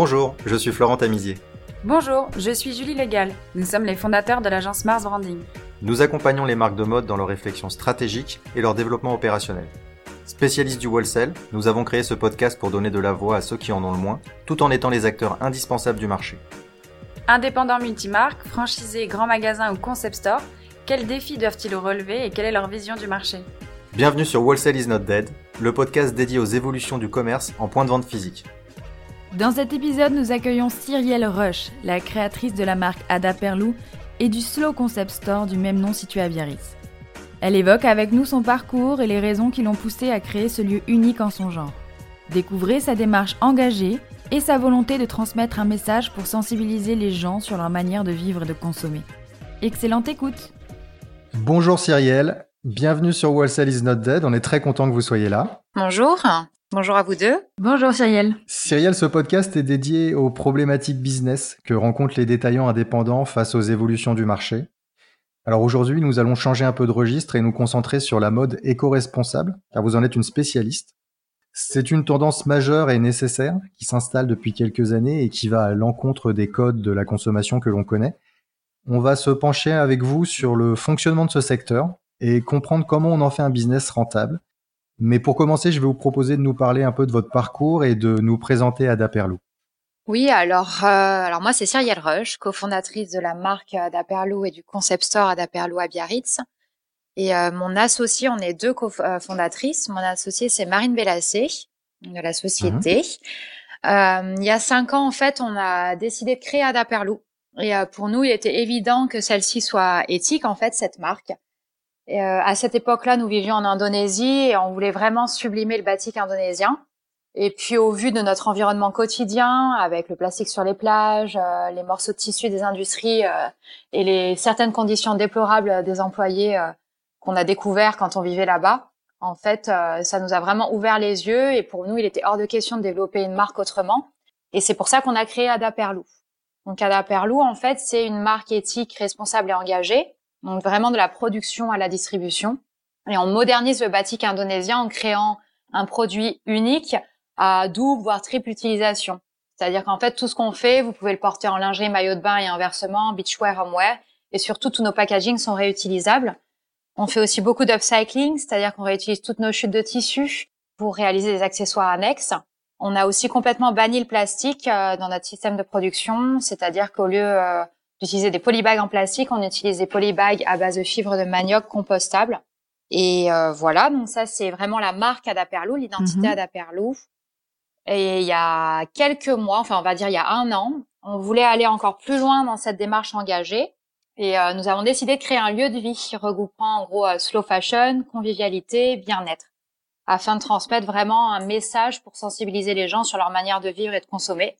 Bonjour, je suis Florent Tamizier. Bonjour, je suis Julie Légal. Nous sommes les fondateurs de l'agence Mars Branding. Nous accompagnons les marques de mode dans leur réflexion stratégique et leur développement opérationnel. Spécialistes du wholesale, nous avons créé ce podcast pour donner de la voix à ceux qui en ont le moins, tout en étant les acteurs indispensables du marché. Indépendants multimarques, franchisés, grands magasins ou concept stores, quels défis doivent-ils relever et quelle est leur vision du marché? Bienvenue sur Wholesale is not dead, le podcast dédié aux évolutions du commerce en point de vente physique. Dans cet épisode, nous accueillons Cyrielle Rush, la créatrice de la marque Ada Perlou et du Slow Concept Store du même nom situé à Biarritz. Elle évoque avec nous son parcours et les raisons qui l'ont poussée à créer ce lieu unique en son genre. Découvrez sa démarche engagée et sa volonté de transmettre un message pour sensibiliser les gens sur leur manière de vivre et de consommer. Excellente écoute Bonjour Cyrielle, bienvenue sur Wholesale is not dead, on est très content que vous soyez là. Bonjour, bonjour à vous deux. Bonjour Cyrielle. Cyrielle, ce podcast est dédié aux problématiques business que rencontrent les détaillants indépendants face aux évolutions du marché. Alors aujourd'hui, nous allons changer un peu de registre et nous concentrer sur la mode éco-responsable, car vous en êtes une spécialiste. C'est une tendance majeure et nécessaire qui s'installe depuis quelques années et qui va à l'encontre des codes de la consommation que l'on connaît. On va se pencher avec vous sur le fonctionnement de ce secteur et comprendre comment on en fait un business rentable. Mais pour commencer, je vais vous proposer de nous parler un peu de votre parcours et de nous présenter Ada Perlou. Oui, alors, euh, alors moi c'est Cyrielle Rush, cofondatrice de la marque Adaperlou et du concept store Adaperlou à Biarritz. Et euh, mon associé, on est deux cofondatrices. Mon associé c'est Marine Bellassé de la société. Euh, il y a cinq ans en fait, on a décidé de créer Adaperlou. Et euh, pour nous, il était évident que celle-ci soit éthique en fait cette marque. Euh, à cette époque-là, nous vivions en Indonésie et on voulait vraiment sublimer le batik indonésien. Et puis au vu de notre environnement quotidien, avec le plastique sur les plages, euh, les morceaux de tissu des industries euh, et les certaines conditions déplorables des employés euh, qu'on a découvert quand on vivait là-bas, en fait, euh, ça nous a vraiment ouvert les yeux. Et pour nous, il était hors de question de développer une marque autrement. Et c'est pour ça qu'on a créé Ada Perlou. Donc Ada Perlou, en fait, c'est une marque éthique, responsable et engagée. Donc vraiment de la production à la distribution. Et on modernise le batik indonésien en créant un produit unique à double voire triple utilisation. C'est-à-dire qu'en fait, tout ce qu'on fait, vous pouvez le porter en lingerie, maillot de bain et inversement, beachwear, homeware. Et surtout, tous nos packagings sont réutilisables. On fait aussi beaucoup d'upcycling, c'est-à-dire qu'on réutilise toutes nos chutes de tissu pour réaliser des accessoires annexes. On a aussi complètement banni le plastique euh, dans notre système de production, c'est-à-dire qu'au lieu euh, d'utiliser des polybags en plastique, on utilise des polybags à base de fibres de manioc compostables. Et euh, voilà, donc ça c'est vraiment la marque Adaperlou, l'identité Mhm. Adaperlou. Et il y a quelques mois, enfin on va dire il y a un an, on voulait aller encore plus loin dans cette démarche engagée. Et euh, nous avons décidé de créer un lieu de vie regroupant en gros euh, slow fashion, convivialité, bien-être, afin de transmettre vraiment un message pour sensibiliser les gens sur leur manière de vivre et de consommer.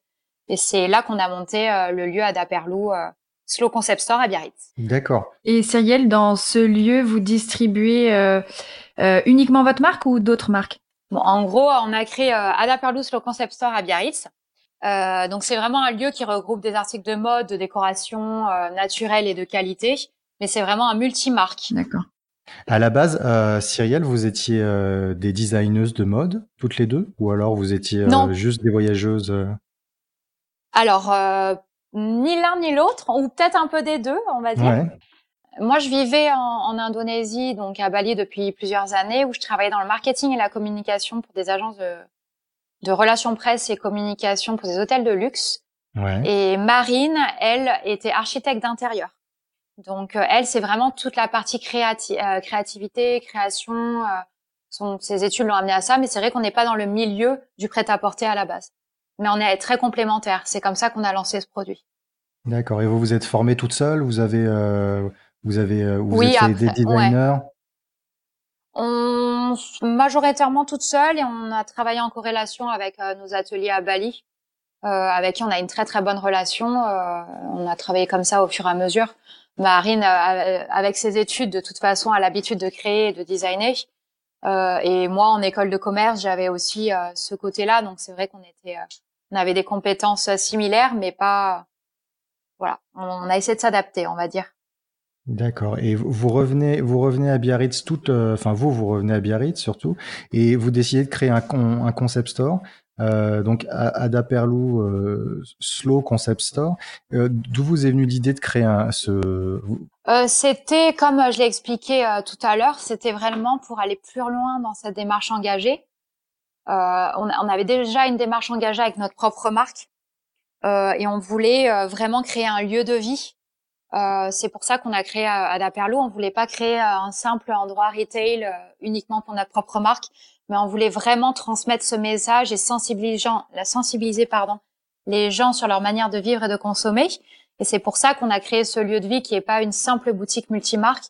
Et c'est là qu'on a monté euh, le lieu Adaperlou euh, Slow Concept Store à Biarritz. D'accord. Et Cyrielle, dans ce lieu, vous distribuez euh, euh, uniquement votre marque ou d'autres marques? Bon, en gros, on a créé euh, Adaperlou Slow Concept Store à Biarritz. Euh, donc c'est vraiment un lieu qui regroupe des articles de mode, de décoration euh, naturelle et de qualité, mais c'est vraiment un multimarque. D'accord. À la base, euh, Cyrielle, vous étiez euh, des designeuses de mode, toutes les deux? Ou alors vous étiez euh, juste des voyageuses euh? Alors euh, ni l'un ni l'autre, ou peut-être un peu des deux, on va dire. Ouais. Moi, je vivais en, en Indonésie, donc à Bali depuis plusieurs années, où je travaillais dans le marketing et la communication pour des agences de, de relations presse et communication pour des hôtels de luxe. Ouais. Et Marine, elle, était architecte d'intérieur. Donc euh, elle, c'est vraiment toute la partie créati euh, créativité, création. euh, son, ses études l'ont amené à ça, mais c'est vrai qu'on n'est pas dans le milieu du prêt-à-porter à la base. Mais on est très complémentaires. C'est comme ça qu'on a lancé ce produit. D'accord. Et vous vous êtes formée toute seule? Vous avez, euh, vous avez, euh, vous Oui, êtes après, des designers? On majoritairement toute seule et on a travaillé en corrélation avec euh, nos ateliers à Bali, euh, avec qui on a une très très bonne relation. Euh, on a travaillé comme ça au fur et à mesure. Marine, avec ses études, de toute façon, a l'habitude de créer et de designer. Euh, et moi, en école de commerce, j'avais aussi euh, ce côté-là. Donc c'est vrai qu'on était, euh, on avait des compétences similaires, mais pas. Voilà, on a essayé de s'adapter, on va dire. D'accord. Et vous revenez, vous revenez à Biarritz toute, euh, enfin vous, vous revenez à Biarritz surtout, et vous décidez de créer un, con- un concept store. euh, donc Ada Perlou euh, Slow Concept Store. Euh, D'où vous est venue l'idée de créer un, ce euh, C'était comme je l'ai expliqué euh, tout à l'heure, c'était vraiment pour aller plus loin dans cette démarche engagée. On, on, avait déjà une démarche engagée avec notre propre marque et on voulait vraiment créer un lieu de vie. C'est pour ça qu'on a créé Ada Perlou. On voulait pas créer un simple endroit retail uniquement pour notre propre marque, mais on voulait vraiment transmettre ce message et sensibiliser, la sensibiliser pardon, les gens sur leur manière de vivre et de consommer. Et c'est pour ça qu'on a créé ce lieu de vie qui est pas une simple boutique multimarque,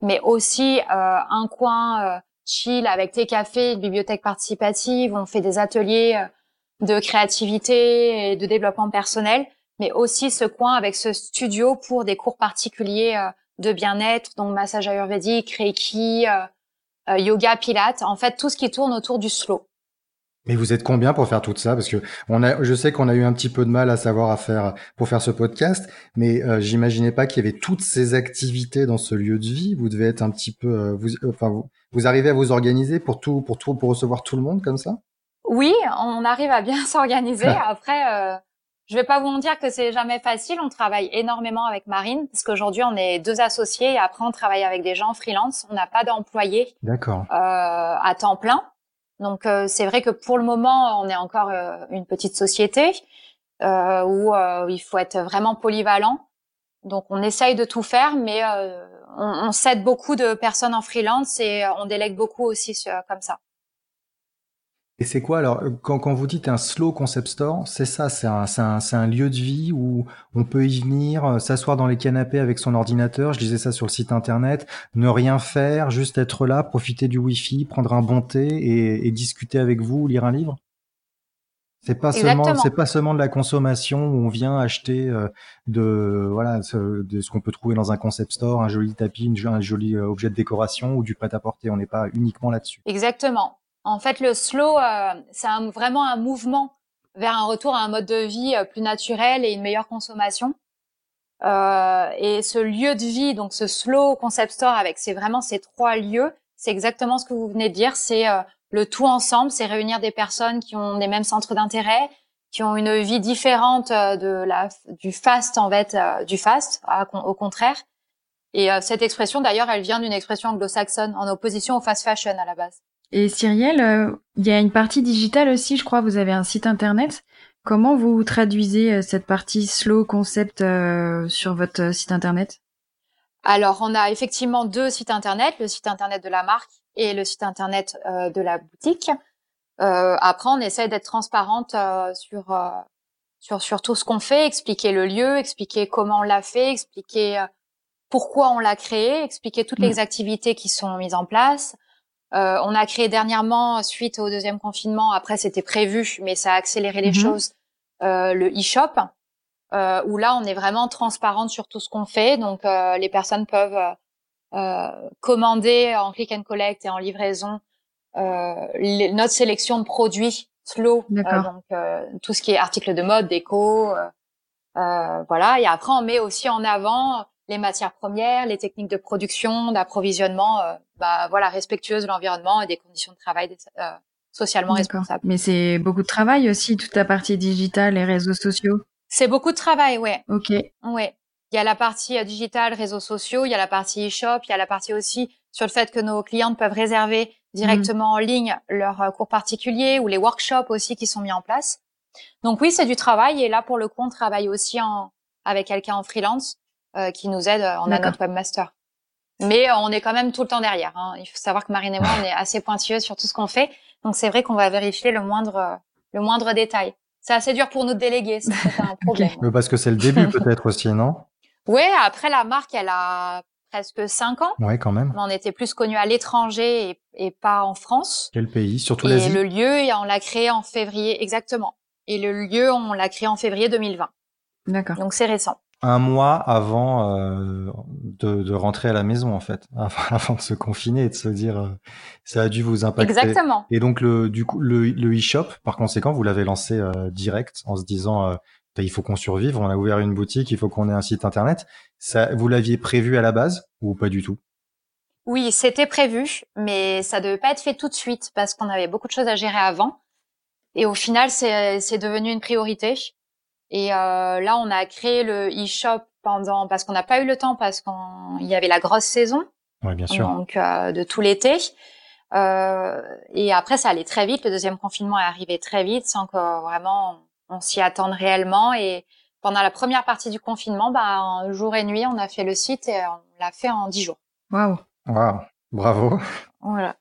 mais aussi euh, un coin euh, chill avec tes cafés, bibliothèque participative. On fait des ateliers euh, de créativité et de développement personnel, mais aussi ce coin avec ce studio pour des cours particuliers euh, de bien-être, donc massage ayurvédique, reiki, euh, yoga, pilates, en fait tout ce qui tourne autour du slow. Mais vous êtes combien pour faire tout ça? Parce que on a, je sais qu'on a eu un petit peu de mal à savoir à faire pour faire ce podcast, mais euh, j'imaginais pas qu'il y avait toutes ces activités dans ce lieu de vie. Vous devez être un petit peu, euh, vous, enfin, vous, vous, arrivez à vous organiser pour tout, pour tout, pour recevoir tout le monde comme ça? Oui, on arrive à bien s'organiser. Après, je vais pas vous dire que c'est jamais facile. On travaille énormément avec Marine parce qu'aujourd'hui on est deux associés et après on travaille avec des gens freelance. On n'a pas d'employés D'accord. Euh, à temps plein. Donc euh, c'est vrai que pour le moment on est encore euh, une petite société euh, où il faut être vraiment polyvalent. Donc on essaye de tout faire, mais on, on cède beaucoup de personnes en freelance et on délègue beaucoup aussi comme ça. Et c'est quoi alors quand, quand, vous dites un slow concept store, c'est ça, c'est un, un, un, lieu de vie où on peut y venir, euh, s'asseoir dans les canapés avec son ordinateur. Je disais ça sur le site internet, ne rien faire, juste être là, profiter du wifi, prendre un bon thé et, et discuter avec vous, lire un livre? C'est pas Exactement. seulement, c'est pas seulement de la consommation où on vient acheter euh, de voilà ce, de ce qu'on peut trouver dans un concept store, un joli tapis, un joli euh, objet de décoration ou du prêt à porter. On n'est pas uniquement là-dessus. Exactement. En fait, le slow, euh, c'est vraiment un mouvement vers un retour à un mode de vie euh, plus naturel et une meilleure consommation. Euh, et ce lieu de vie, donc ce slow concept store avec c'est vraiment ces trois lieux, c'est exactement ce que vous venez de dire. C'est euh, le tout ensemble, c'est réunir des personnes qui ont les mêmes centres d'intérêt, qui ont une vie différente euh, de la du fast en fait, du fast au contraire. Et cette expression d'ailleurs, elle vient d'une expression anglo-saxonne en opposition au fast fashion à la base. Et Cyrielle, euh, il y a une partie digitale aussi, je crois, vous avez un site internet. Comment vous traduisez euh, cette partie slow concept euh, sur votre site internet? Alors, on a effectivement deux sites internet, le site internet de la marque et le site internet de la boutique. après, on essaie d'être transparente sur, sur, sur tout ce qu'on fait, expliquer le lieu, expliquer comment on l'a fait, expliquer pourquoi on l'a créé, expliquer toutes les mm. activités qui sont mises en place, euh, on a créé dernièrement, suite au deuxième confinement, après c'était prévu, mais ça a accéléré les mhm. choses, euh, le e-shop, euh, où là on est vraiment transparente sur tout ce qu'on fait. Donc euh, les personnes peuvent euh, commander en click and collect et en livraison les, notre sélection de produits slow, donc tout ce qui est articles de mode, déco, voilà. Et après on met aussi en avant les matières premières, les techniques de production, d'approvisionnement, euh, bah voilà, respectueuses de l'environnement et des conditions de travail euh, socialement responsables. Mais c'est beaucoup de travail aussi, toute la partie digitale, les réseaux sociaux. C'est beaucoup de travail, ouais. Ok. Ouais. Il y a la partie euh, digitale, réseaux sociaux, il y a la partie e-shop, il y a la partie aussi sur le fait que nos clientes peuvent réserver directement en ligne leurs cours particuliers ou les workshops aussi qui sont mis en place. Donc oui, c'est du travail et là pour le coup, on travaille aussi en, avec quelqu'un en freelance euh, qui nous aide. On a notre webmaster. Mais euh, on est quand même tout le temps derrière. Hein. Il faut savoir que Marine et moi, on est assez pointilleux sur tout ce qu'on fait. Donc c'est vrai qu'on va vérifier le moindre, euh, le moindre détail. C'est assez dur pour nous de déléguer, c'est un problème. Mais parce que c'est le début peut-être aussi, non? Ouais, après la marque, elle a presque cinq ans. Ouais, quand même. On était plus connus à l'étranger et, et, pas en France. Quel pays? Surtout l'Asie? Et le lieu, on l'a créé en février, exactement. Et le lieu, on l'a créé en février 2020. D'accord. Donc c'est récent un mois avant euh, de, de, rentrer à la maison en fait, avant de se confiner et de se dire euh, ça a dû vous impacter. Exactement. Et donc le du coup le, le e-shop par conséquent vous l'avez lancé euh, direct en se disant euh, il faut qu'on survive, on a ouvert une boutique, il faut qu'on ait un site internet. Ça vous l'aviez prévu à la base ou pas du tout? Oui, c'était prévu, mais ça devait pas être fait tout de suite parce qu'on avait beaucoup de choses à gérer avant. Et au final, c'est c'est devenu une priorité. Et euh, là, on a créé le e-shop pendant parce qu'on n'a pas eu le temps parce qu'il y avait la grosse saison. Oui, bien sûr. Donc euh, de tout l'été. Euh, et après, ça allait très vite. Le deuxième confinement est arrivé très vite, sans que vraiment on s'y attende réellement. Et pendant la première partie du confinement, bah, jour et nuit, on a fait le site et on l'a fait en dix jours. Waouh. Waouh. Bravo. Voilà.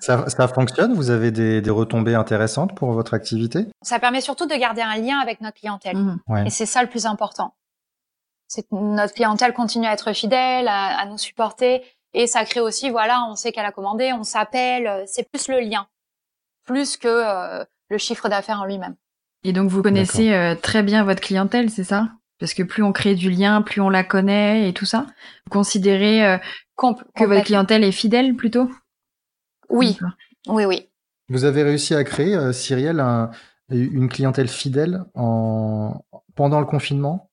Ça, ça, fonctionne? Vous avez des, des, retombées intéressantes pour votre activité? Ça permet surtout de garder un lien avec notre clientèle. Mmh. Ouais. Et c'est ça le plus important. C'est que notre clientèle continue à être fidèle, à, à, nous supporter. Et ça crée aussi, voilà, on sait qu'elle a commandé, on s'appelle. C'est plus le lien, plus que euh, le chiffre d'affaires en lui-même. Et donc vous connaissez euh, très bien votre clientèle, c'est ça? Parce que plus on crée du lien, plus on la connaît et tout ça. Vous considérez euh, que votre clientèle est fidèle plutôt? Oui, oui, oui. Vous avez réussi à créer, euh, Cyrielle, un, une clientèle fidèle en... pendant le confinement,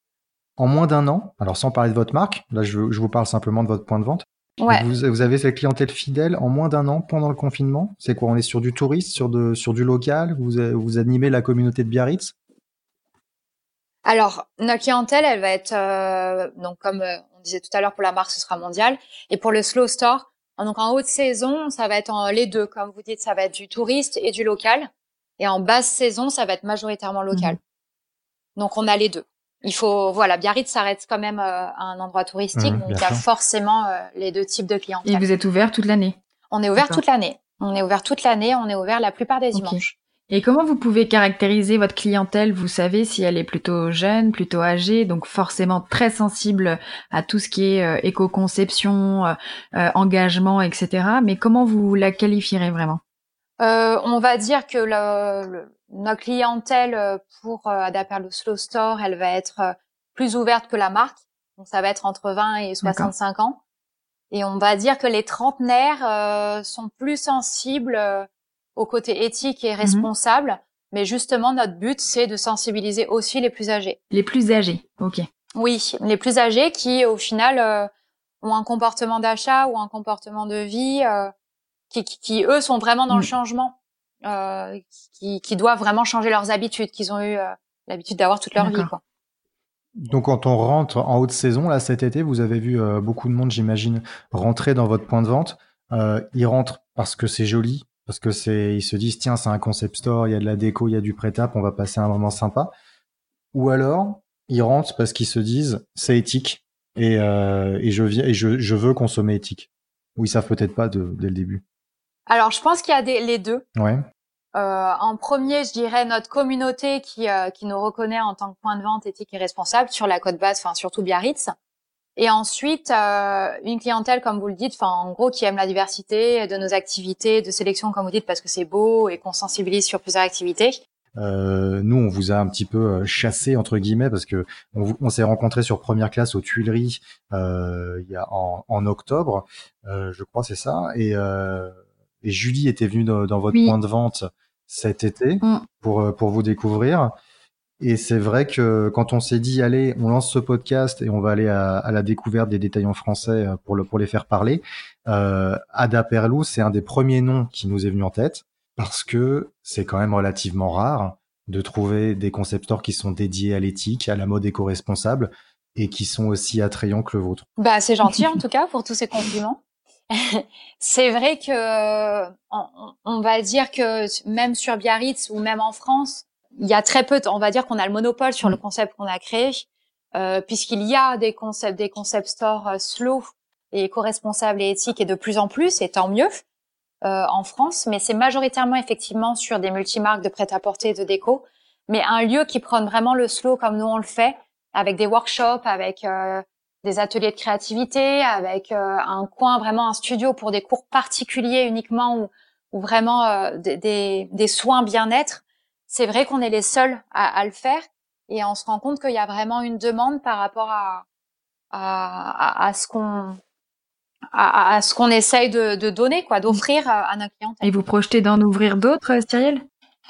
en moins d'un an? Alors sans parler de votre marque, là je, je vous parle simplement de votre point de vente. Ouais. Vous, vous, avez cette clientèle fidèle en moins d'un an pendant le confinement? C'est quoi On est sur du touriste, sur, de, sur du local? Vous, vous animez la communauté de Biarritz? Alors, notre clientèle, elle va être, euh, donc comme euh, on disait tout à l'heure, pour la marque, ce sera mondial. Et pour le slow store, donc en haute saison, ça va être en, les deux. Comme vous dites, ça va être du touriste et du local. Et en basse saison, ça va être majoritairement local. Mmh. Donc on a les deux il faut voilà Biarritz s'arrête quand même euh, à un endroit touristique mmh, donc il y a forcément euh, les deux types de clients. Et vous êtes ouvert toute l'année? On est ouvert toute l'année. On est ouvert toute l'année, on est ouvert la plupart des dimanches. Et comment vous pouvez caractériser votre clientèle? Vous savez si elle est plutôt jeune, plutôt âgée, donc forcément très sensible à tout ce qui est euh, éco-conception, euh, engagement, etc. Mais comment vous la qualifierez vraiment? Euh, On va dire que le, le, notre clientèle pour Adaperlo Slow Store, elle va être plus ouverte que la marque. Donc ça va être entre 20 et 65 ans. Et on va dire que les trentenaires euh, sont plus sensibles euh, au côté éthique et responsable. Mmh. Mais justement, notre but, c'est de sensibiliser aussi les plus âgés. Les plus âgés, ok. Oui, les plus âgés qui, au final, euh, ont un comportement d'achat ou un comportement de vie qui, qui, qui, eux, sont vraiment dans mmh. le changement. Euh, qui, qui, doivent vraiment changer leurs habitudes, qu'ils ont eu euh, l'habitude d'avoir toute leur vie. Quoi. Donc quand on rentre en haute saison, là cet été, vous avez vu euh, beaucoup de monde, j'imagine, rentrer dans votre point de vente. ils rentrent parce que c'est joli, parce que c'est, ils se disent tiens c'est un concept store, il y a de la déco, il y a du on va passer un moment sympa. Ou alors ils rentrent parce qu'ils se disent c'est éthique et, et je viens et je, je veux consommer éthique. Ou ils savent peut-être pas de, dès le début. Alors, je pense qu'il y a des, les deux. Ouais. Euh, en premier, je dirais notre communauté qui, euh, qui nous reconnaît en tant que point de vente éthique et responsable sur la côte basse, enfin surtout Biarritz. Et ensuite, euh, une clientèle, comme vous le dites, enfin en gros, qui aime la diversité de nos activités, de sélection, comme vous dites, parce que c'est beau et qu'on sensibilise sur plusieurs activités. Euh, nous, on vous a un petit peu euh, chassé entre guillemets parce que on, on s'est rencontré sur première classe aux Tuileries euh, il y a en, en octobre, je crois, c'est ça. Et et Julie était venue dans, dans votre point de vente cet été mm. pour, euh, pour vous découvrir. Et c'est vrai que quand on s'est dit, allez, on lance ce podcast et on va aller à, la découverte des détaillants français euh, pour, le, pour les faire parler, euh, Ada Perlou, c'est un des premiers noms qui nous est venu en tête parce que c'est quand même relativement rare de trouver des concepteurs qui sont dédiés à l'éthique, à la mode éco-responsable et qui sont aussi attrayants que le vôtre. Bah, c'est gentil en tout cas pour tous ces compliments. c'est vrai que on, on, va dire que même sur Biarritz ou même en France, il y a très peu. on va dire qu'on a le monopole sur le mm. concept qu'on a créé, euh, puisqu'il y a des concepts, des concept stores euh, slow et éco-responsables et éthiques et de plus en plus, et tant mieux euh, en France. Mais c'est majoritairement effectivement sur des multimarques de prêt-à-porter et de déco, mais un lieu qui prône vraiment le slow comme nous on le fait, avec des workshops, avec euh, des ateliers de créativité, avec euh, un coin, vraiment un studio pour des cours particuliers uniquement ou, ou vraiment euh, des, des, soins bien-être. C'est vrai qu'on est les seuls à, à, le faire et on se rend compte qu'il y a vraiment une demande par rapport à, à, à, ce qu'on à, ce qu'on essaye de, de donner, quoi, d'offrir à, nos clients. Et vous projetez d'en ouvrir d'autres, Cyrielle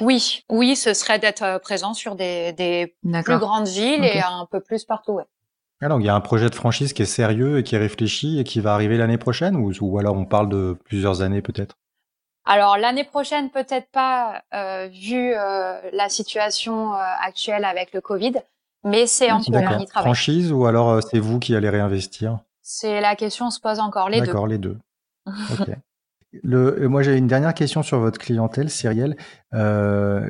Oui, oui, ce serait d'être euh, présent sur des, des plus grandes villes et un peu plus partout. Ouais. Alors, il y a un projet de franchise qui est sérieux et qui est réfléchi et qui va arriver l'année prochaine ou, ou alors on parle de plusieurs années peut-être? Alors l'année prochaine, peut-être pas, euh, vu euh, la situation euh, actuelle avec le Covid, mais c'est en cours, on y travaille. Franchise ou alors c'est vous qui allez réinvestir? C'est la question se pose encore, les deux. D'accord, les deux. Ok. Le, moi, j'ai une dernière question sur votre clientèle, Cyrielle. Euh,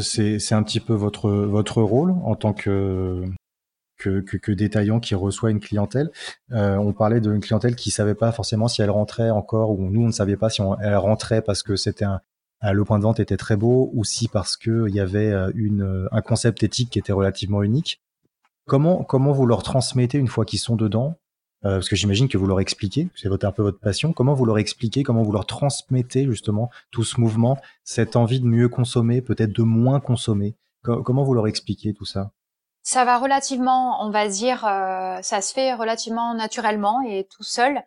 c'est un petit peu votre votre rôle en tant que que, que, que détaillant qui reçoit une clientèle. Euh, on parlait d'une clientèle qui savait pas forcément si elle rentrait encore, ou nous on ne savait pas si elle rentrait parce que c'était un, le point de vente était très beau, ou si parce que il y avait euh, une, un concept éthique qui était relativement unique. Comment comment vous leur transmettez une fois qu'ils sont dedans? Euh, parce que j'imagine que vous leur expliquez, c'est un peu votre passion, comment vous leur expliquez, comment vous leur transmettez justement tout ce mouvement, cette envie de mieux consommer, peut-être de moins consommer? comment vous leur expliquez tout ça? Ça va relativement, on va dire, euh, ça se fait relativement naturellement et tout seul,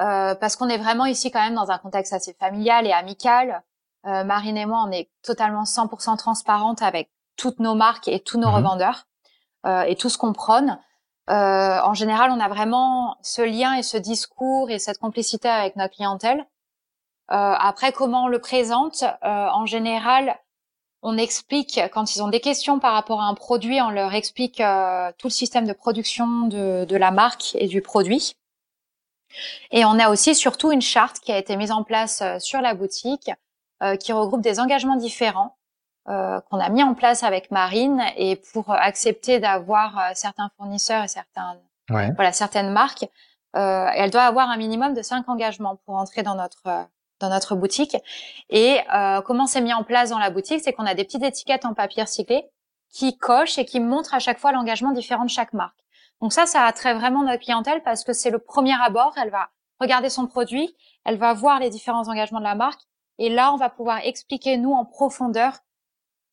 euh, parce qu'on est vraiment ici quand même dans un contexte assez familial et amical. Euh, Marine et moi, on est totalement 100% transparente avec toutes nos marques et tous nos mmh revendeurs euh, et tout ce qu'on prône. Euh, en général, on a vraiment ce lien et ce discours et cette complicité avec notre clientèle. Euh, après, comment on le présente? Euh, En général, on explique quand ils ont des questions par rapport à un produit, on leur explique euh, tout le système de production de, de, la marque et du produit. Et on a aussi surtout une charte qui a été mise en place euh, sur la boutique qui regroupe des engagements différents euh, qu'on a mis en place avec Marine et pour accepter d'avoir euh, certains fournisseurs et certains, voilà, certaines marques, euh, elle doit avoir un minimum de cinq engagements pour entrer dans notre dans notre boutique. Et euh, comment c'est mis en place dans la boutique, c'est qu'on a des petites étiquettes en papier recyclé qui cochent et qui montrent à chaque fois l'engagement différent de chaque marque. Donc ça, ça attrait vraiment notre clientèle parce que c'est le premier abord. Elle va regarder son produit, elle va voir les différents engagements de la marque, et là, on va pouvoir expliquer nous en profondeur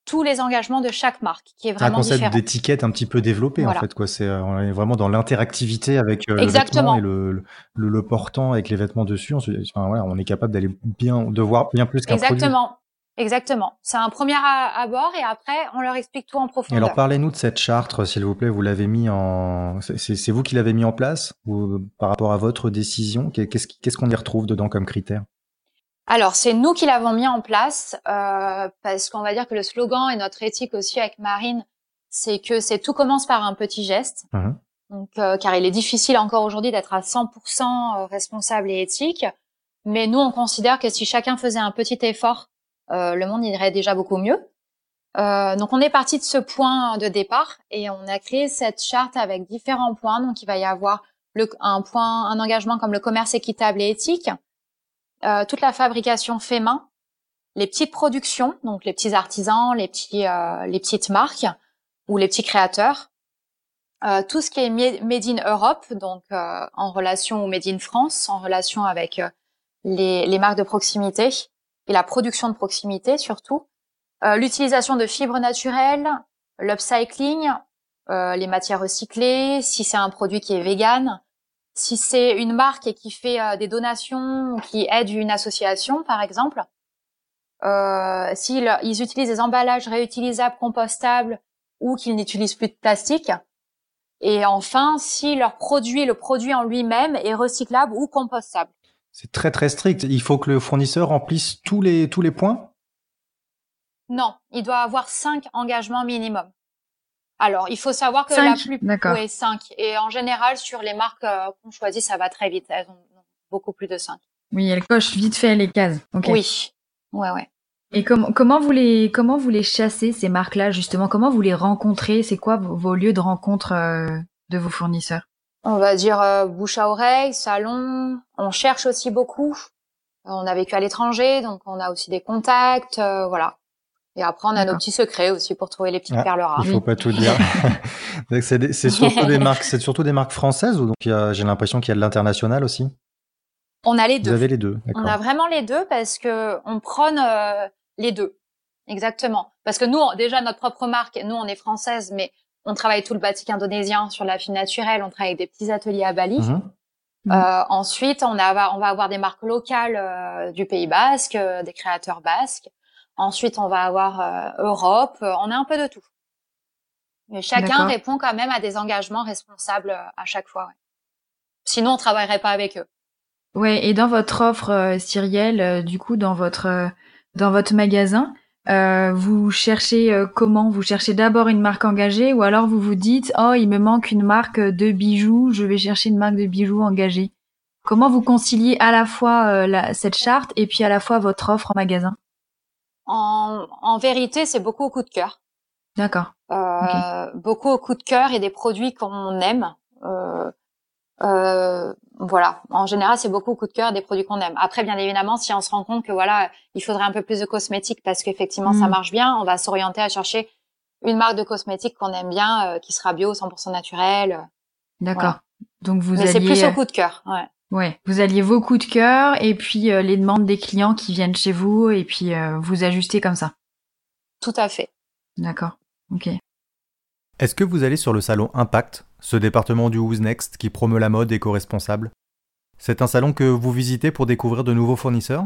tous les engagements de chaque marque, qui est vraiment un concept d'étiquette un petit peu développé en fait quoi. C'est euh, on est vraiment dans l'interactivité avec euh, le vêtement et le, le, le, portant avec les vêtements dessus. On, enfin, voilà, on est capable d'aller bien de voir bien plus qu'un produit. Exactement. Exactement. C'est un premier abord et après on leur explique tout en profondeur. alors parlez-nous de cette charte, s'il vous plaît. Vous l'avez mis en, c'est vous qui l'avez mis en place ou par rapport à votre décision? Qu'est-ce qu'on y retrouve dedans comme critères? Alors, c'est nous qui l'avons mis en place euh, parce qu'on va dire que le slogan et notre éthique aussi avec Marine, c'est que c'est tout commence par un petit geste. Mmh. Donc, euh, car il est difficile encore aujourd'hui d'être à 100% euh, responsable et éthique. Mais nous, on considère que si chacun faisait un petit effort, euh, le monde irait déjà beaucoup mieux. Euh, donc, on est parti de ce point de départ et on a créé cette charte avec différents points. Donc, il va y avoir le, un point, un engagement comme le commerce équitable et éthique, euh, toute la fabrication fait main, les petites productions, donc les petits artisans, les petits, euh, les petites marques ou les petits créateurs, euh, tout ce qui est made in Europe, donc en relation au made in France, en relation avec les, les, marques de proximité et la production de proximité surtout, l'utilisation de fibres naturelles, l'upcycling, les matières recyclées, si c'est un produit qui est vegan, si c'est une marque qui fait euh, des donations ou qui aide une association, par exemple, euh, s'ils ils utilisent des emballages réutilisables, compostables ou qu'ils n'utilisent plus de plastique. Et enfin, si leur produit, le produit en lui-même est recyclable ou compostable. C'est très très strict. Il faut que le fournisseur remplisse tous les tous les points? Non, il doit avoir cinq engagements minimum. Alors, il faut savoir que la plus oui, 5 et en général sur les marques euh, qu'on choisit, ça va très vite, elles ont beaucoup plus de 5. Oui, elles cochent vite fait les cases. Oui. Ouais ouais. Et comment comment vous les comment vous les chassez ces marques-là justement? Comment vous les rencontrez? C'est quoi vos, lieux de rencontre euh, de vos fournisseurs? On va dire euh, bouche à oreille, salon. On cherche aussi beaucoup. On a vécu à l'étranger, donc on a aussi des contacts, voilà. Et après, on a nos petits secrets aussi pour trouver les petites ah, perles rares. Il faut pas tout dire. c'est surtout des marques, c'est surtout des marques françaises ou donc j'ai l'impression qu'il y a de l'international aussi? On a les deux. Vous avez les deux. On a vraiment les deux parce que on prône euh, les deux. Exactement. Parce que nous, déjà notre propre marque, nous on est française, mais on travaille tout le batik indonésien sur la fille naturelle. On travaille avec des petits ateliers à Bali. Mhm. Euh, ensuite, on, a, on va avoir des marques locales euh, du Pays Basque, des créateurs basques. Ensuite, on va avoir euh, Europe. Euh, on a un peu de tout. Mais chacun répond quand même à des engagements responsables euh, à chaque fois. Sinon, on travaillerait pas avec eux. Ouais, et dans votre offre euh, Cyrielle, euh, du coup, dans votre euh, dans votre magasin, euh, vous cherchez euh, comment? Vous cherchez d'abord une marque engagée, ou alors vous vous dites, oh, il me manque une marque de bijoux, je vais chercher une marque de bijoux engagée. Comment vous conciliez à la fois la, cette charte et puis à la fois votre offre en magasin? En, en vérité, c'est beaucoup au coup de cœur. D'accord. Okay. Beaucoup au coup de cœur et des produits qu'on aime. Euh, euh, voilà, en général, c'est beaucoup coup de cœur des produits qu'on aime. Après, bien évidemment, si on se rend compte que voilà, il faudrait un peu plus de cosmétiques parce qu'effectivement ça mm. marche bien, on va s'orienter à chercher une marque de cosmétiques qu'on aime bien, euh, qui sera bio, 100% naturel. D'accord. Donc vous Mais c'est plus au coup de cœur, ouais. Ouais, vous alliez vos coups de cœur et puis euh, les demandes des clients qui viennent chez vous et puis euh, vous ajustez comme ça. Tout à fait. D'accord. Ok. Est-ce que vous allez sur le salon Impact, ce département du Who's Next qui promeut la mode éco-responsable? C'est un salon que vous visitez pour découvrir de nouveaux fournisseurs?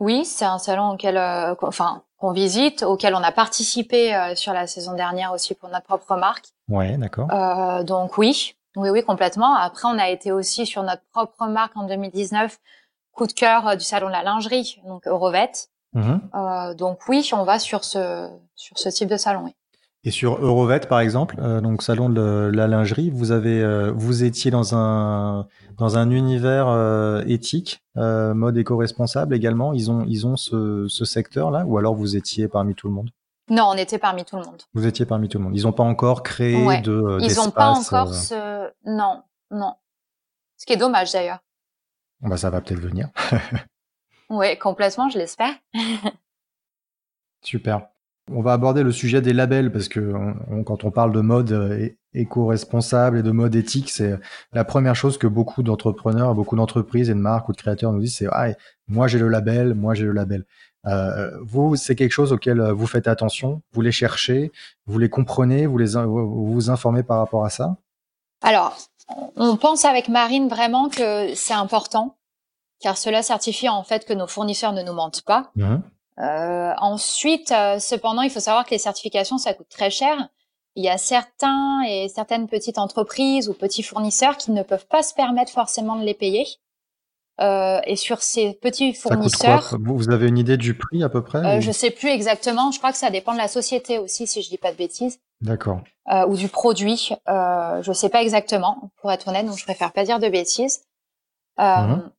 Oui, c'est un salon auquel, euh, enfin, qu'on visite, auquel on a participé euh, sur la saison dernière aussi pour notre propre marque. Ouais, d'accord. Euh, donc oui, oui, oui, complètement. Après, on a été aussi sur notre propre marque en 2019, coup de cœur euh, du salon de la lingerie, donc Eurovet. Mmh. Euh, donc oui, on va sur ce sur ce type de salon. Oui. Et sur Eurovet, par exemple, euh, donc salon de la lingerie, vous avez, euh, vous étiez dans un dans un univers euh, éthique, mode éco-responsable également. Ils ont ils ont ce, ce secteur-là, ou alors vous étiez parmi tout le monde? Non, on était parmi tout le monde. Vous étiez parmi tout le monde. Ils n'ont pas encore créé ouais. de. Ils n'ont pas encore ce. Non, non. Ce qui est dommage d'ailleurs. Bah ça va peut-être venir. oui, complètement, je l'espère. Super. On va aborder le sujet des labels parce que on, quand on parle de mode euh, éco-responsable et de mode éthique, c'est la première chose que beaucoup d'entrepreneurs, beaucoup d'entreprises et de marques ou de créateurs nous disent, c'est ah, moi j'ai le label, moi j'ai le label. Euh, vous, c'est quelque chose auquel vous faites attention, vous les cherchez, vous les comprenez, vous les vous, vous informez par rapport à ça? Alors, on pense avec Marine vraiment que c'est important, car cela certifie en fait que nos fournisseurs ne nous mentent pas. Mmh. Euh, ensuite, euh, cependant, il faut savoir que les certifications, ça coûte très cher. Il y a certains et certaines petites entreprises ou petits fournisseurs qui ne peuvent pas se permettre forcément de les payer. Euh, et sur ces petits fournisseurs, ça coûte quoi? vous avez une idée du prix à peu près euh, Je sais plus exactement. Je crois que ça dépend de la société aussi, si je dis pas de bêtises. D'accord. Euh, ou du produit. Euh, je sais pas exactement, pour être honnête, donc je préfère pas dire de bêtises. Euh, mmh.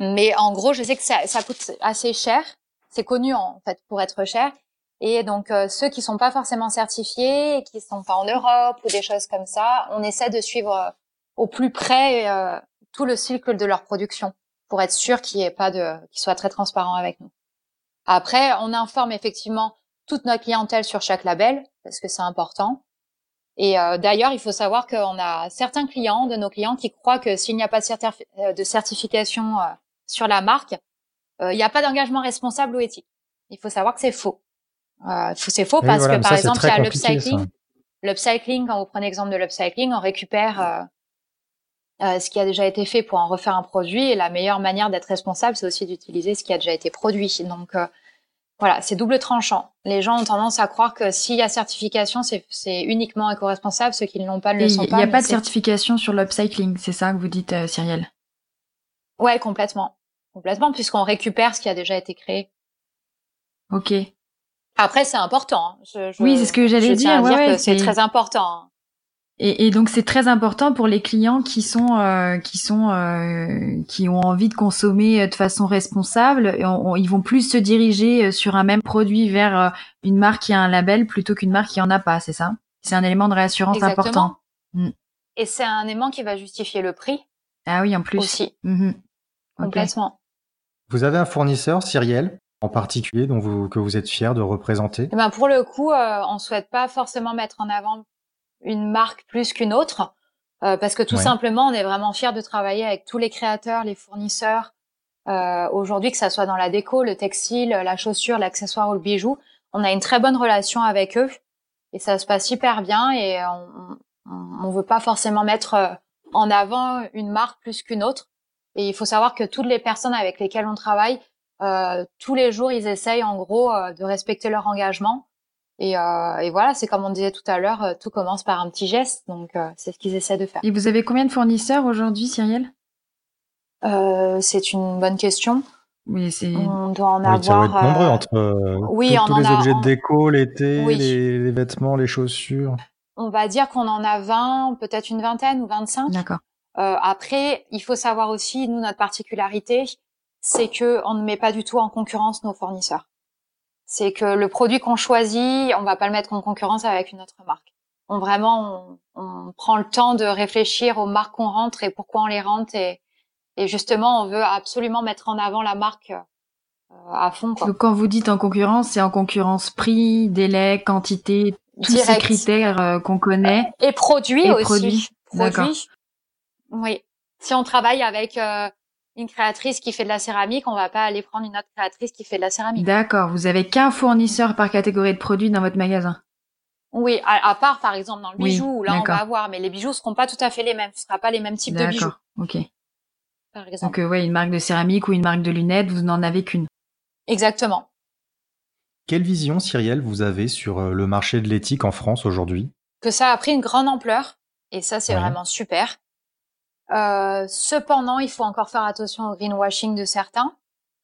Mais en gros, je sais que ça, ça coûte assez cher c'est connu en fait pour être cher. Et donc euh, ceux qui sont pas forcément certifiés, qui sont pas en Europe ou des choses comme ça, on essaie de suivre euh, au plus près euh, tout le cycle de leur production pour être sûr qu'il y ait pas de, qu'ils soient très transparents avec nous. Après, on informe effectivement toute notre clientèle sur chaque label parce que c'est important. Et euh, d'ailleurs, il faut savoir qu'on a certains clients de nos clients qui croient que s'il n'y a pas de certification sur la marque, il n'y a pas d'engagement responsable ou éthique. Il faut savoir que c'est faux. Euh, c'est faux parce que par exemple, il y a l'upcycling. L'upcycling, quand vous prenez l'exemple de l'upcycling, on récupère euh, euh, ce qui a déjà été fait pour en refaire un produit. Et la meilleure manière d'être responsable, c'est aussi d'utiliser ce qui a déjà été produit. Donc euh, voilà, c'est double tranchant. Les gens ont tendance à croire que s'il y a certification, c'est uniquement éco-responsable. Ceux qui ne l'ont pas ne le sont pas. Il n'y a pas de certification sur l'upcycling, c'est ça que vous dites, euh, Cyrielle? Ouais, complètement complètement, puisqu'on récupère ce qui a déjà été créé. Ok. Après, c'est important. Hein. Je, je, oui, c'est ce que j'allais dire. Ouais, dire c'est très important. Hein. Et, et, donc c'est très important pour les clients qui sont euh, qui sont euh, qui ont envie de consommer de façon responsable. Et on, on, ils vont plus se diriger euh, sur un même produit vers euh, une marque qui a un label plutôt qu'une marque qui en a pas. C'est ça? C'est un élément de réassurance Exactement. important. Mm. Et c'est un élément qui va justifier le prix. Ah oui, en plus. Aussi. Mm -hmm. Complètement. Vous avez un fournisseur, Cyrielle, en particulier, dont vous, que vous êtes fier de représenter? Eh ben Pour le coup, euh, on souhaite pas forcément mettre en avant une marque plus qu'une autre, euh, parce que tout ouais. simplement, on est vraiment fier de travailler avec tous les créateurs, les fournisseurs, euh, aujourd'hui, que ça soit dans la déco, le textile, la chaussure, l'accessoire ou le bijou. On a une très bonne relation avec eux et ça se passe hyper bien et on, on, on veut pas forcément mettre euh, en avant une marque plus qu'une autre. Et il faut savoir que toutes les personnes avec lesquelles on travaille, euh, tous les jours, ils essayent en gros euh, de respecter leur engagement. Et, euh, et voilà, c'est comme on disait tout à l'heure, euh, tout commence par un petit geste. Donc, euh, c'est ce qu'ils essaient de faire. Et vous avez combien de fournisseurs aujourd'hui, Cyrielle? Euh, C'est une bonne question. Oui, c'est. On doit en Oui, avoir. ça doit être nombreux entre euh, oui, tous- on tous en les a- objets de déco, l'été, Oui. les, les vêtements, les chaussures. On va dire qu'on en a 20, peut-être une vingtaine ou 25. D'accord. Euh, après, il faut savoir aussi, nous, notre particularité, c'est que on ne met pas du tout en concurrence nos fournisseurs. C'est que le produit qu'on choisit, on va pas le mettre en concurrence avec une autre marque. On vraiment, on, on prend le temps de réfléchir aux marques qu'on rentre et pourquoi on les rentre et, et justement, on veut absolument mettre en avant la marque euh, à fond. Quoi. Donc quand vous dites en concurrence, c'est en concurrence prix, délai, quantité, tous ces critères euh, qu'on connaît. Et produits Et aussi. produits. D'accord. Produits. Oui. Si on travaille avec euh, une créatrice qui fait de la céramique, on va pas aller prendre une autre créatrice qui fait de la céramique. D'accord. Vous avez qu'un fournisseur par catégorie de produits dans votre magasin? Oui, à, à part par exemple dans le Oui, bijou, où là on va avoir, mais les bijoux seront pas tout à fait les mêmes. Ce sera pas les mêmes types de bijoux, D'accord. Ok. par exemple. Donc euh, ouais, une marque de céramique ou une marque de lunettes, vous n'en avez qu'une. Exactement. Quelle vision, Cyrielle, vous avez sur euh, le marché de l'éthique en France aujourd'hui? Que ça a pris une grande ampleur, et ça c'est Ouais. vraiment super. Euh, cependant, il faut encore faire attention au greenwashing de certains.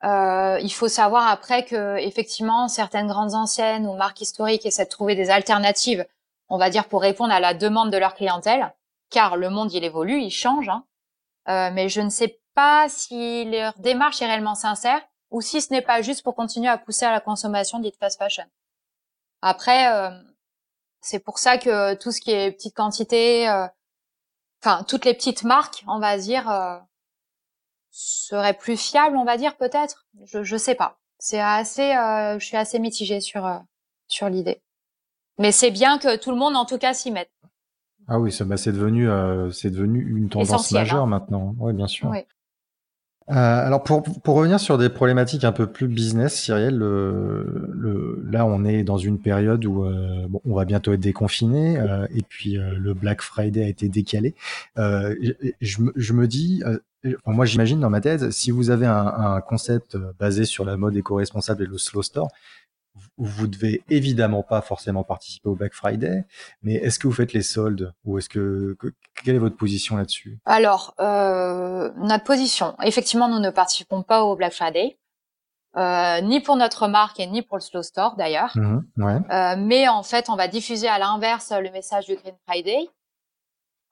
Euh, il faut savoir après que effectivement certaines grandes enseignes ou marques historiques essaient de trouver des alternatives, on va dire pour répondre à la demande de leur clientèle, car le monde il évolue, il change. hein. Euh, mais je ne sais pas si leur démarche est réellement sincère ou si ce n'est pas juste pour continuer à pousser à la consommation dite fast fashion. Après, euh, c'est pour ça que tout ce qui est petite quantité, euh, enfin toutes les petites marques, on va dire, euh, seraient plus fiables, on va dire peut-être? Je je sais pas. C'est assez, euh, je suis assez mitigée sur euh, sur l'idée. Mais c'est bien que tout le monde, en tout cas, s'y mette. Ah oui, bah, c'est devenu, euh, c'est devenu une tendance Essentiel, majeure hein. maintenant. Oui, bien sûr. Oui. Euh, alors pour, pour revenir sur des problématiques un peu plus business, Cyrielle, le, le, là on est dans une période où euh, bon, on va bientôt être déconfiné euh, et puis euh, le Black Friday a été décalé. Euh, je, je me- je me dis, euh, moi j'imagine dans ma tête, si vous avez un, un concept basé sur la mode éco-responsable et le slow store, vous, devez évidemment pas forcément participer au Black Friday, mais est-ce que vous faites les soldes ou est-ce que, que- quelle est votre position là-dessus? Alors, euh, notre position. Effectivement, nous ne participons pas au Black Friday, euh, ni pour notre marque et ni pour le Slow Store d'ailleurs. Ouais. Euh, mais en fait, on va diffuser à l'inverse le message du Green Friday.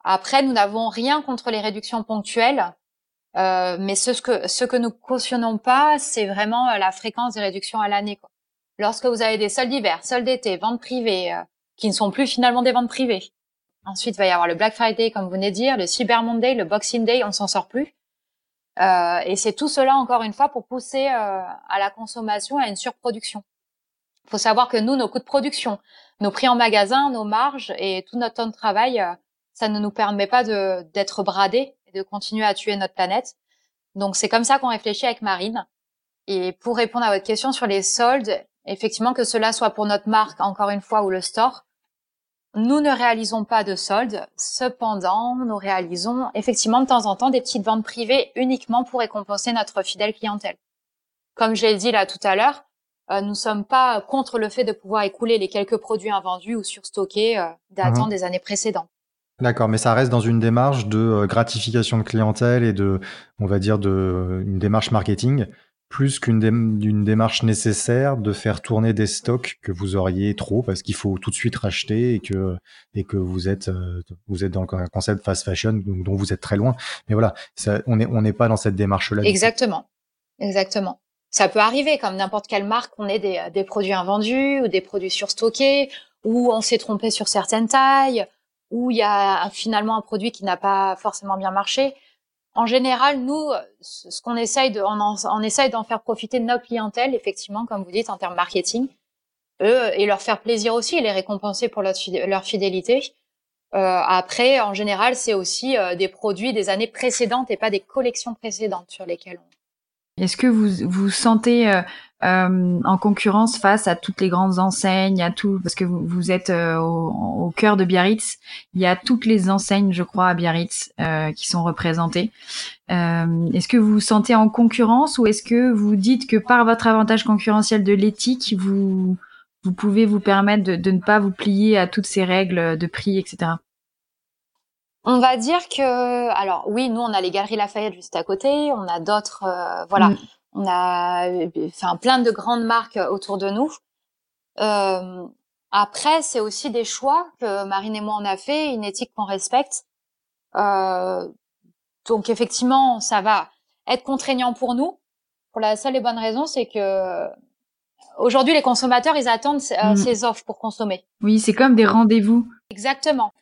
Après, nous n'avons rien contre les réductions ponctuelles, euh, mais ce que ce que nous cautionnons pas, c'est vraiment la fréquence des réductions à l'année. quoi. Lorsque vous avez des soldes d'hiver, soldes d'été, ventes privées, euh, qui ne sont plus finalement des ventes privées. Ensuite, il va y avoir le Black Friday, comme vous venez de dire, le Cyber Monday, le Boxing Day, on s'en sort plus. Euh, et c'est tout cela, encore une fois, pour pousser euh, à la consommation à une surproduction. Il faut savoir que nous, nos coûts de production, nos prix en magasin, nos marges et tout notre temps de travail, euh, ça ne nous permet pas d'être bradés et de continuer à tuer notre planète. Donc c'est comme ça qu'on réfléchit avec Marine. Et pour répondre à votre question sur les soldes, effectivement que cela soit pour notre marque encore une fois ou le store, nous ne réalisons pas de soldes. Cependant, nous réalisons effectivement de temps en temps des petites ventes privées uniquement pour récompenser notre fidèle clientèle. Comme je l'ai dit là tout à l'heure, euh, nous sommes pas contre le fait de pouvoir écouler les quelques produits invendus ou surstockés euh, datant Mhm. des années précédentes. D'accord, mais ça reste dans une démarche de euh, gratification de clientèle et de, on va dire, de une démarche marketing, plus qu'une démarche nécessaire de faire tourner des stocks que vous auriez trop parce qu'il faut tout de suite racheter et que et que vous êtes euh, vous êtes dans un concept fast fashion dont vous êtes très loin. Mais voilà, on est on n'est pas dans cette démarche-là. du tout. Exactement, exactement. Ça peut arriver, comme n'importe quelle marque, on ait des, des produits invendus ou des produits surstockés, ou on s'est trompé sur certaines tailles, ou il y a finalement un produit qui n'a pas forcément bien marché. En général, nous, ce ce qu'on essaye de, on, en- on essaye d'en faire profiter de notre clientèle, effectivement, comme vous dites, en termes marketing, eux, et leur faire plaisir aussi, les récompenser pour leur fidélité. Euh, après, en général, c'est aussi euh, des produits des années précédentes et pas des collections précédentes sur lesquelles on, Est-ce que vous vous sentez euh, euh, en concurrence face à toutes les grandes enseignes, à tout parce que vous, êtes euh, au, cœur de Biarritz, il y a toutes les enseignes, je crois, à Biarritz qui sont représentées. Est-ce que vous vous sentez en concurrence ou est-ce que vous dites que par votre avantage concurrentiel de l'éthique, vous vous pouvez vous permettre de ne pas vous plier à toutes ces règles de prix, etc. On va dire que, alors oui, nous on a les Galeries Lafayette juste à côté, on a d'autres, euh, voilà, mm. on a, enfin plein de grandes marques autour de nous. Euh, après, c'est aussi des choix que Marine et moi on a fait, une éthique qu'on respecte. Euh, donc effectivement, ça va être contraignant pour nous. Pour la seule et bonne raison, c'est que aujourd'hui les consommateurs ils attendent mm. ces offres pour consommer. Oui, c'est comme des rendez-vous. Exactement.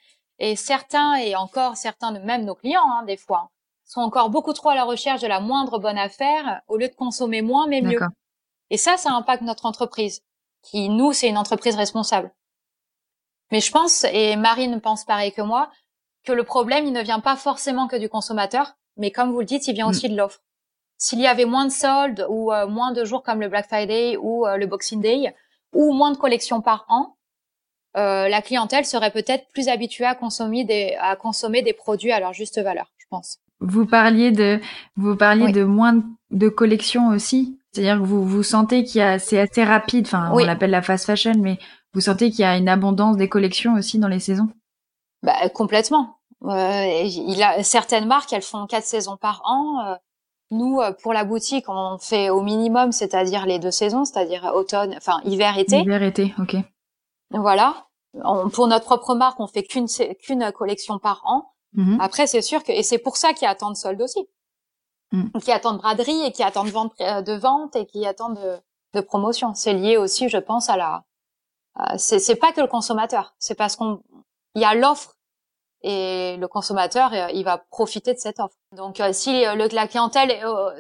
Et certains, et encore certains de même nos clients, hein, des fois, sont encore beaucoup trop à la recherche de la moindre bonne affaire au lieu de consommer moins mais mieux. Et ça, ça impacte notre entreprise, qui nous, c'est une entreprise responsable. Mais je pense, et Marine pense pareil que moi, que le problème, il ne vient pas forcément que du consommateur, mais comme vous le dites, il vient mm. aussi de l'offre. S'il y avait moins de soldes ou euh, moins de jours comme le Black Friday ou euh, le Boxing Day, ou moins de collections par an, euh, la clientèle serait peut-être plus habituée à consommer des à consommer des produits à leur juste valeur, je pense. Vous parliez de vous parliez de moins de collections aussi, c'est-à-dire que vous vous sentez qu'il y a c'est assez rapide, enfin on l'appelle la fast fashion, mais vous sentez qu'il y a une abondance des collections aussi dans les saisons? Bah complètement. Euh, il a certaines marques, elles font quatre saisons par an. Euh, nous, euh, pour la boutique, on fait au minimum, c'est-à-dire les deux saisons, c'est-à-dire automne, enfin hiver, été. Hiver, été, ok. Voilà. pour notre propre marque, on fait qu'une qu'une collection par an. Mm-hmm. Après, c'est sûr que et c'est pour ça qu'ils attendent solde aussi, mm. qui attendent braderie et qui attendent vente de vente et qui attendent de, de promotion. C'est lié aussi, je pense, à la. c'est pas que le consommateur. C'est parce qu'on il y a l'offre et le consommateur euh, il va profiter de cette offre. Donc euh, si le, la clientèle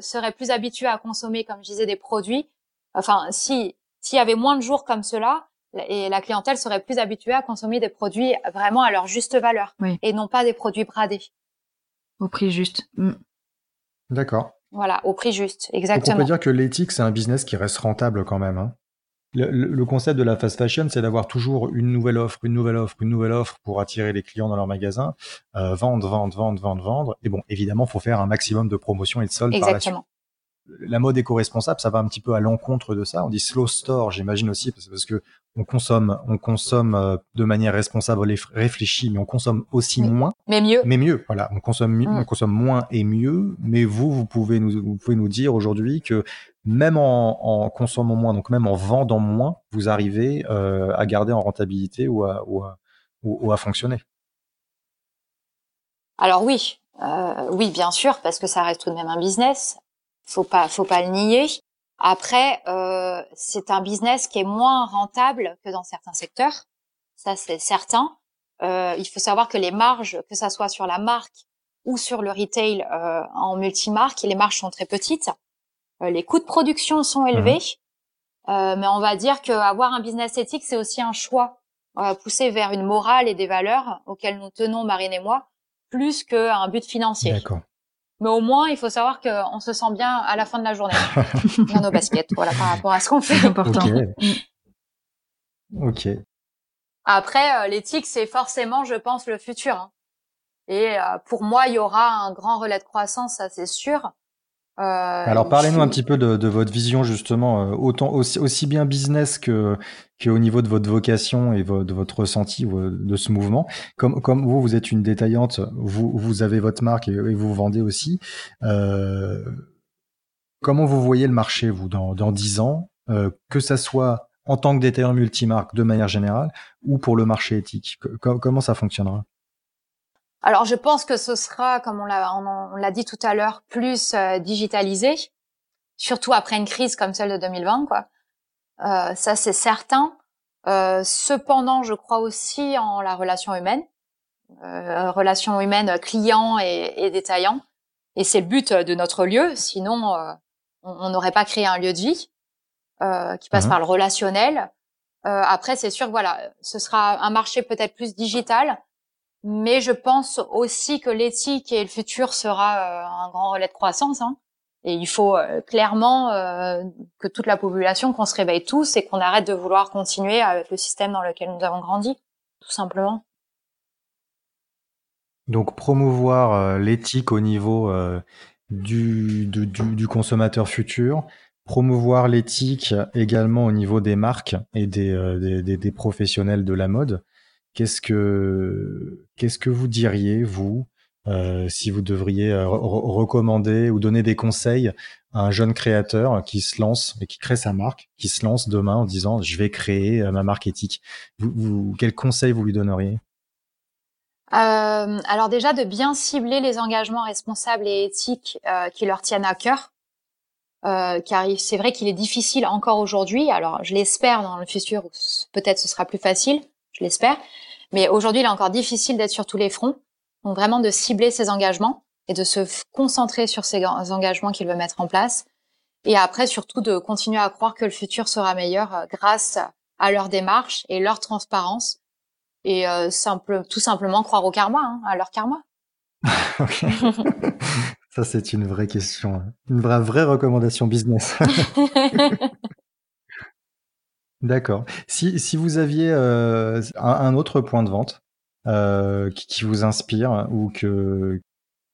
serait plus habituée à consommer, comme je disais, des produits, enfin si s'il y avait moins de jours comme cela, et la clientèle serait plus habituée à consommer des produits vraiment à leur juste valeur et non pas des produits bradés. Au prix juste. Mm. D'accord. Voilà, au prix juste, exactement. Donc on peut dire que l'éthique, c'est un business qui reste rentable quand même. Hein. Le, concept de la fast fashion, c'est d'avoir toujours une nouvelle offre, une nouvelle offre, une nouvelle offre pour attirer les clients dans leur magasin, euh, vendre, vendre, vendre, vendre, vendre. Et bon, évidemment, faut faire un maximum de promotions et de soldes par la suite la mode éco-responsable, ça va un petit peu à l'encontre de ça. On dit slow store, j'imagine aussi, parce, que on consomme, on consomme euh, de manière responsable, réfléchie, mais on consomme aussi moins. Mais mieux. Mais mieux, voilà. On consomme, mm. on consomme moins et mieux. Mais vous, vous pouvez nous, vous pouvez nous dire aujourd'hui que même en, consommant moins, donc même en vendant moins, vous arrivez euh, à garder en rentabilité ou à, ou à, fonctionner. Alors oui, euh, oui, bien sûr, parce que ça reste tout de même un business faut pas faut pas le nier. Après, euh, c'est un business qui est moins rentable que dans certains secteurs, ça c'est certain. Euh, il faut savoir que les marges, que ça soit sur la marque ou sur le retail euh, en multimarque, les marges sont très petites. Euh, les coûts de production sont élevés, mmh. euh, mais on va dire qu'avoir un business éthique, c'est aussi un choix poussé vers une morale et des valeurs auxquelles nous tenons, Marine et moi, plus qu'un but financier. D'accord. Mais au moins, il faut savoir qu'on se sent bien à la fin de la journée dans nos baskets, voilà, par rapport à ce qu'on fait. important. Ok. Après, euh, l'éthique, c'est forcément, je pense, le futur. Hein. Et euh, pour moi, il y aura un grand relais de croissance, ça c'est sûr. Euh, Alors parlez-nous un petit peu de, votre vision justement, euh, autant aussi, bien business que qu'au niveau de votre vocation et de votre ressenti de ce mouvement. Comme, comme vous, vous êtes une détaillante, vous, vous avez votre marque et, vous vendez aussi. Euh, comment vous voyez le marché, vous, dans, dans 10 ans, que ça soit en tant que détaillant multimarque de manière générale ou pour le marché éthique Comment ça fonctionnera? Alors je pense que ce sera, comme on l'a, on, l'a dit tout à l'heure, plus euh, digitalisé, surtout après une crise comme celle de 2020, quoi. Euh, ça c'est certain. Euh, cependant, je crois aussi en la relation humaine, euh, relation humaine client et, et détaillant. Et c'est le but de notre lieu. Sinon, euh, on n'aurait pas créé un lieu de vie qui passe mhm. par le relationnel. après, c'est sûr, voilà, ce sera un marché peut-être plus digital mais je pense aussi que l'éthique et le futur sera euh, un grand relais de croissance. Hein. Et il faut euh, clairement euh, que toute la population, qu'on se réveille tous et qu'on arrête de vouloir continuer avec le système dans lequel nous avons grandi, tout simplement. Donc promouvoir l'éthique au niveau du, consommateur futur, promouvoir l'éthique également au niveau des marques et des, professionnels de la mode, qu'est-ce que qu'est-ce que vous diriez vous euh, si vous devriez euh, recommander ou donner des conseils à un jeune créateur qui se lance et qui crée sa marque, qui se lance demain en disant je vais créer ma marque éthique? Vous, vous quels conseils vous lui donneriez? Euh, alors déjà de bien cibler les engagements responsables et éthiques euh, qui leur tiennent à cœur, euh, car c'est vrai qu'il est difficile encore aujourd'hui. Alors je l'espère dans le futur, peut-être ce sera plus facile, je l'espère. Mais aujourd'hui, il est encore difficile d'être sur tous les fronts. Donc vraiment de cibler ses engagements et de se concentrer sur ces engagements qu'il veut mettre en place. Et après, surtout de continuer à croire que le futur sera meilleur euh, grâce à leur démarche et leur transparence et euh, simple, tout simplement croire au karma, hein, à leur karma. Ça, c'est une vraie question, hein. une vraie, vraie recommandation business. D'accord. Si, si vous aviez euh, un, autre point de vente euh, qui, qui, vous inspire ou que,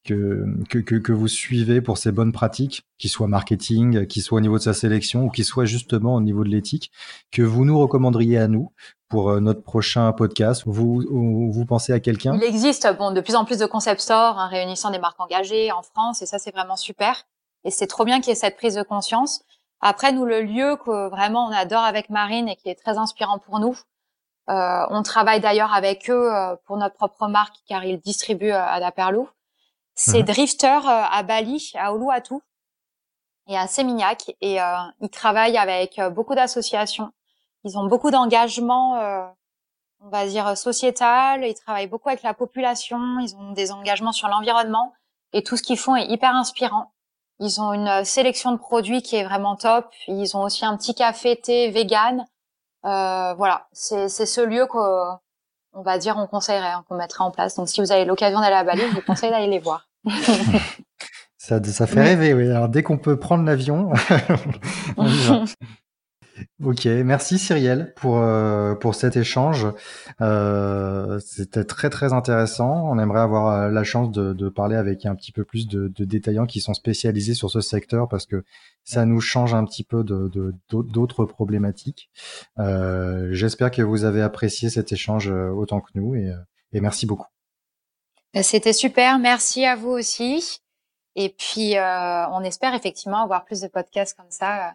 que, que, que, vous suivez pour ces bonnes pratiques, qu'ils soient marketing, qu'ils soient au niveau de sa sélection ou qu'ils soient justement au niveau de l'éthique, que vous nous recommanderiez à nous pour euh, notre prochain podcast? Vous, vous pensez à quelqu'un? Il existe bon, de plus en plus de concept stores hein, réunissant des marques engagées en France et ça c'est vraiment super. Et c'est trop bien qu'il y ait cette prise de conscience. Après, nous, le lieu que vraiment on adore avec Marine et qui est très inspirant pour nous, euh, on travaille d'ailleurs avec eux euh, pour notre propre marque car ils distribuent à Daperlou. C'est mhm. Drifter euh, à Bali, à Uluwatu et à Sémignac. Et euh, ils travaillent avec euh, beaucoup d'associations. Ils ont beaucoup d'engagement, on va dire, sociétal. Ils travaillent beaucoup avec la population. Ils ont des engagements sur l'environnement. Et tout ce qu'ils font est hyper inspirant. Ils ont une sélection de produits qui est vraiment top. Ils ont aussi un petit café thé vegan. Euh, voilà, c'est ce lieu que on va dire, on conseillerait, hein, qu'on mettrait en place. Donc, si vous avez l'occasion d'aller à Bali, je vous conseille d'aller les voir. ça, ça fait rêver, oui. Alors, dès qu'on peut prendre l'avion, on y va. Ok, merci Cyrielle pour euh, pour cet échange. Euh, C'était très très intéressant. On aimerait avoir euh, la chance de, de parler avec un petit peu plus de, de, détaillants qui sont spécialisés sur ce secteur parce que ça nous change un petit peu de d'autres problématiques. Euh, J'espère que vous avez apprécié cet échange euh, autant que nous et, et merci beaucoup. Ben, c'était super, merci à vous aussi. Et puis on espère effectivement avoir plus de podcasts comme ça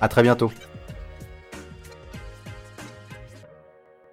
À très bientôt.